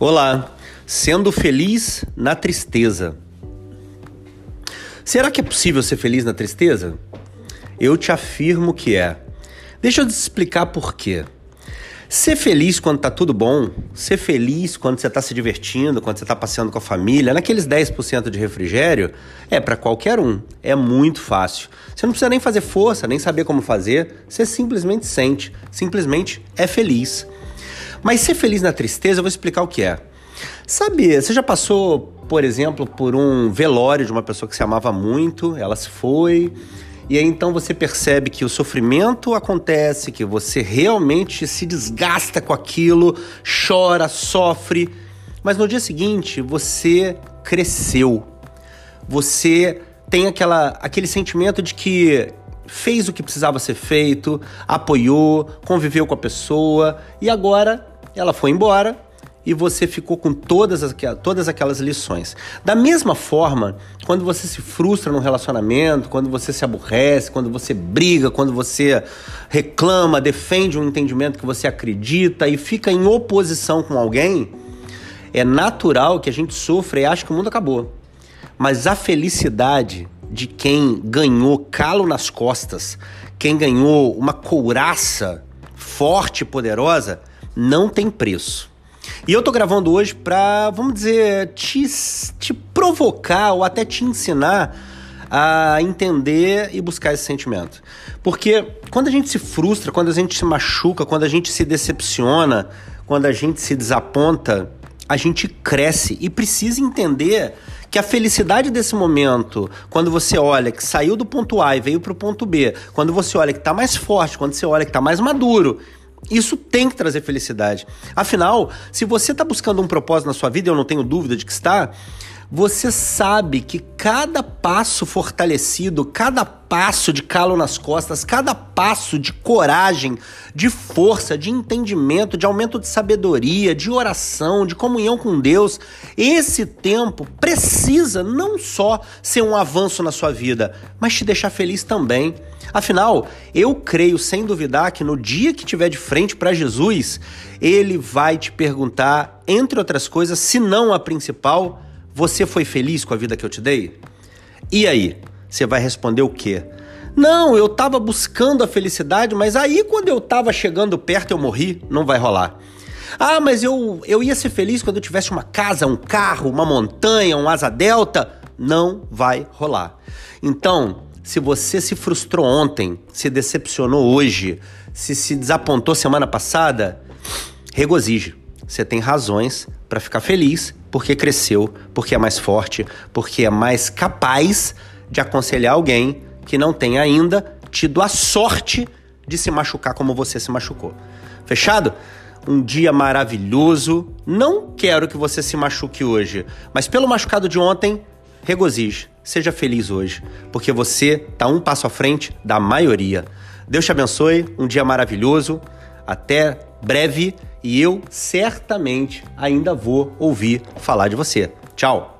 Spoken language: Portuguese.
Olá, sendo feliz na tristeza. Será que é possível ser feliz na tristeza? Eu te afirmo que é. Deixa eu te explicar por quê. Ser feliz quando tá tudo bom, ser feliz quando você tá se divertindo, quando você tá passeando com a família, naqueles 10% de refrigério, é para qualquer um. É muito fácil. Você não precisa nem fazer força, nem saber como fazer, você simplesmente sente, simplesmente é feliz. Mas ser feliz na tristeza, eu vou explicar o que é. Sabe, você já passou, por exemplo, por um velório de uma pessoa que se amava muito, ela se foi, e aí então você percebe que o sofrimento acontece, que você realmente se desgasta com aquilo, chora, sofre, mas no dia seguinte você cresceu. Você tem aquela, aquele sentimento de que fez o que precisava ser feito, apoiou, conviveu com a pessoa e agora ela foi embora e você ficou com todas, as, todas aquelas lições. Da mesma forma, quando você se frustra num relacionamento, quando você se aborrece, quando você briga, quando você reclama, defende um entendimento que você acredita e fica em oposição com alguém, é natural que a gente sofra e ache que o mundo acabou. Mas a felicidade de quem ganhou calo nas costas, quem ganhou uma couraça forte e poderosa, não tem preço. E eu tô gravando hoje pra, vamos dizer, te, te provocar ou até te ensinar a entender e buscar esse sentimento. Porque quando a gente se frustra, quando a gente se machuca, quando a gente se decepciona, quando a gente se desaponta, a gente cresce e precisa entender que a felicidade desse momento, quando você olha que saiu do ponto A e veio para o ponto B, quando você olha que está mais forte, quando você olha que está mais maduro, isso tem que trazer felicidade. Afinal, se você está buscando um propósito na sua vida, eu não tenho dúvida de que está, você sabe que cada passo fortalecido, cada passo de calo nas costas, cada passo de coragem, de força, de entendimento, de aumento de sabedoria, de oração, de comunhão com Deus, esse tempo precisa não só ser um avanço na sua vida, mas te deixar feliz também. Afinal, eu creio sem duvidar que no dia que tiver de frente para Jesus, ele vai te perguntar, entre outras coisas, se não a principal, você foi feliz com a vida que eu te dei? E aí? Você vai responder o quê? Não, eu estava buscando a felicidade, mas aí quando eu estava chegando perto eu morri. Não vai rolar. Ah, mas eu, eu ia ser feliz quando eu tivesse uma casa, um carro, uma montanha, um asa delta. Não vai rolar. Então, se você se frustrou ontem, se decepcionou hoje, se se desapontou semana passada, regozije. Você tem razões para ficar feliz porque cresceu, porque é mais forte, porque é mais capaz de aconselhar alguém que não tem ainda tido a sorte de se machucar como você se machucou. Fechado? Um dia maravilhoso. Não quero que você se machuque hoje, mas pelo machucado de ontem, regozije. Seja feliz hoje, porque você está um passo à frente da maioria. Deus te abençoe, um dia maravilhoso. Até breve e eu certamente ainda vou ouvir falar de você. Tchau!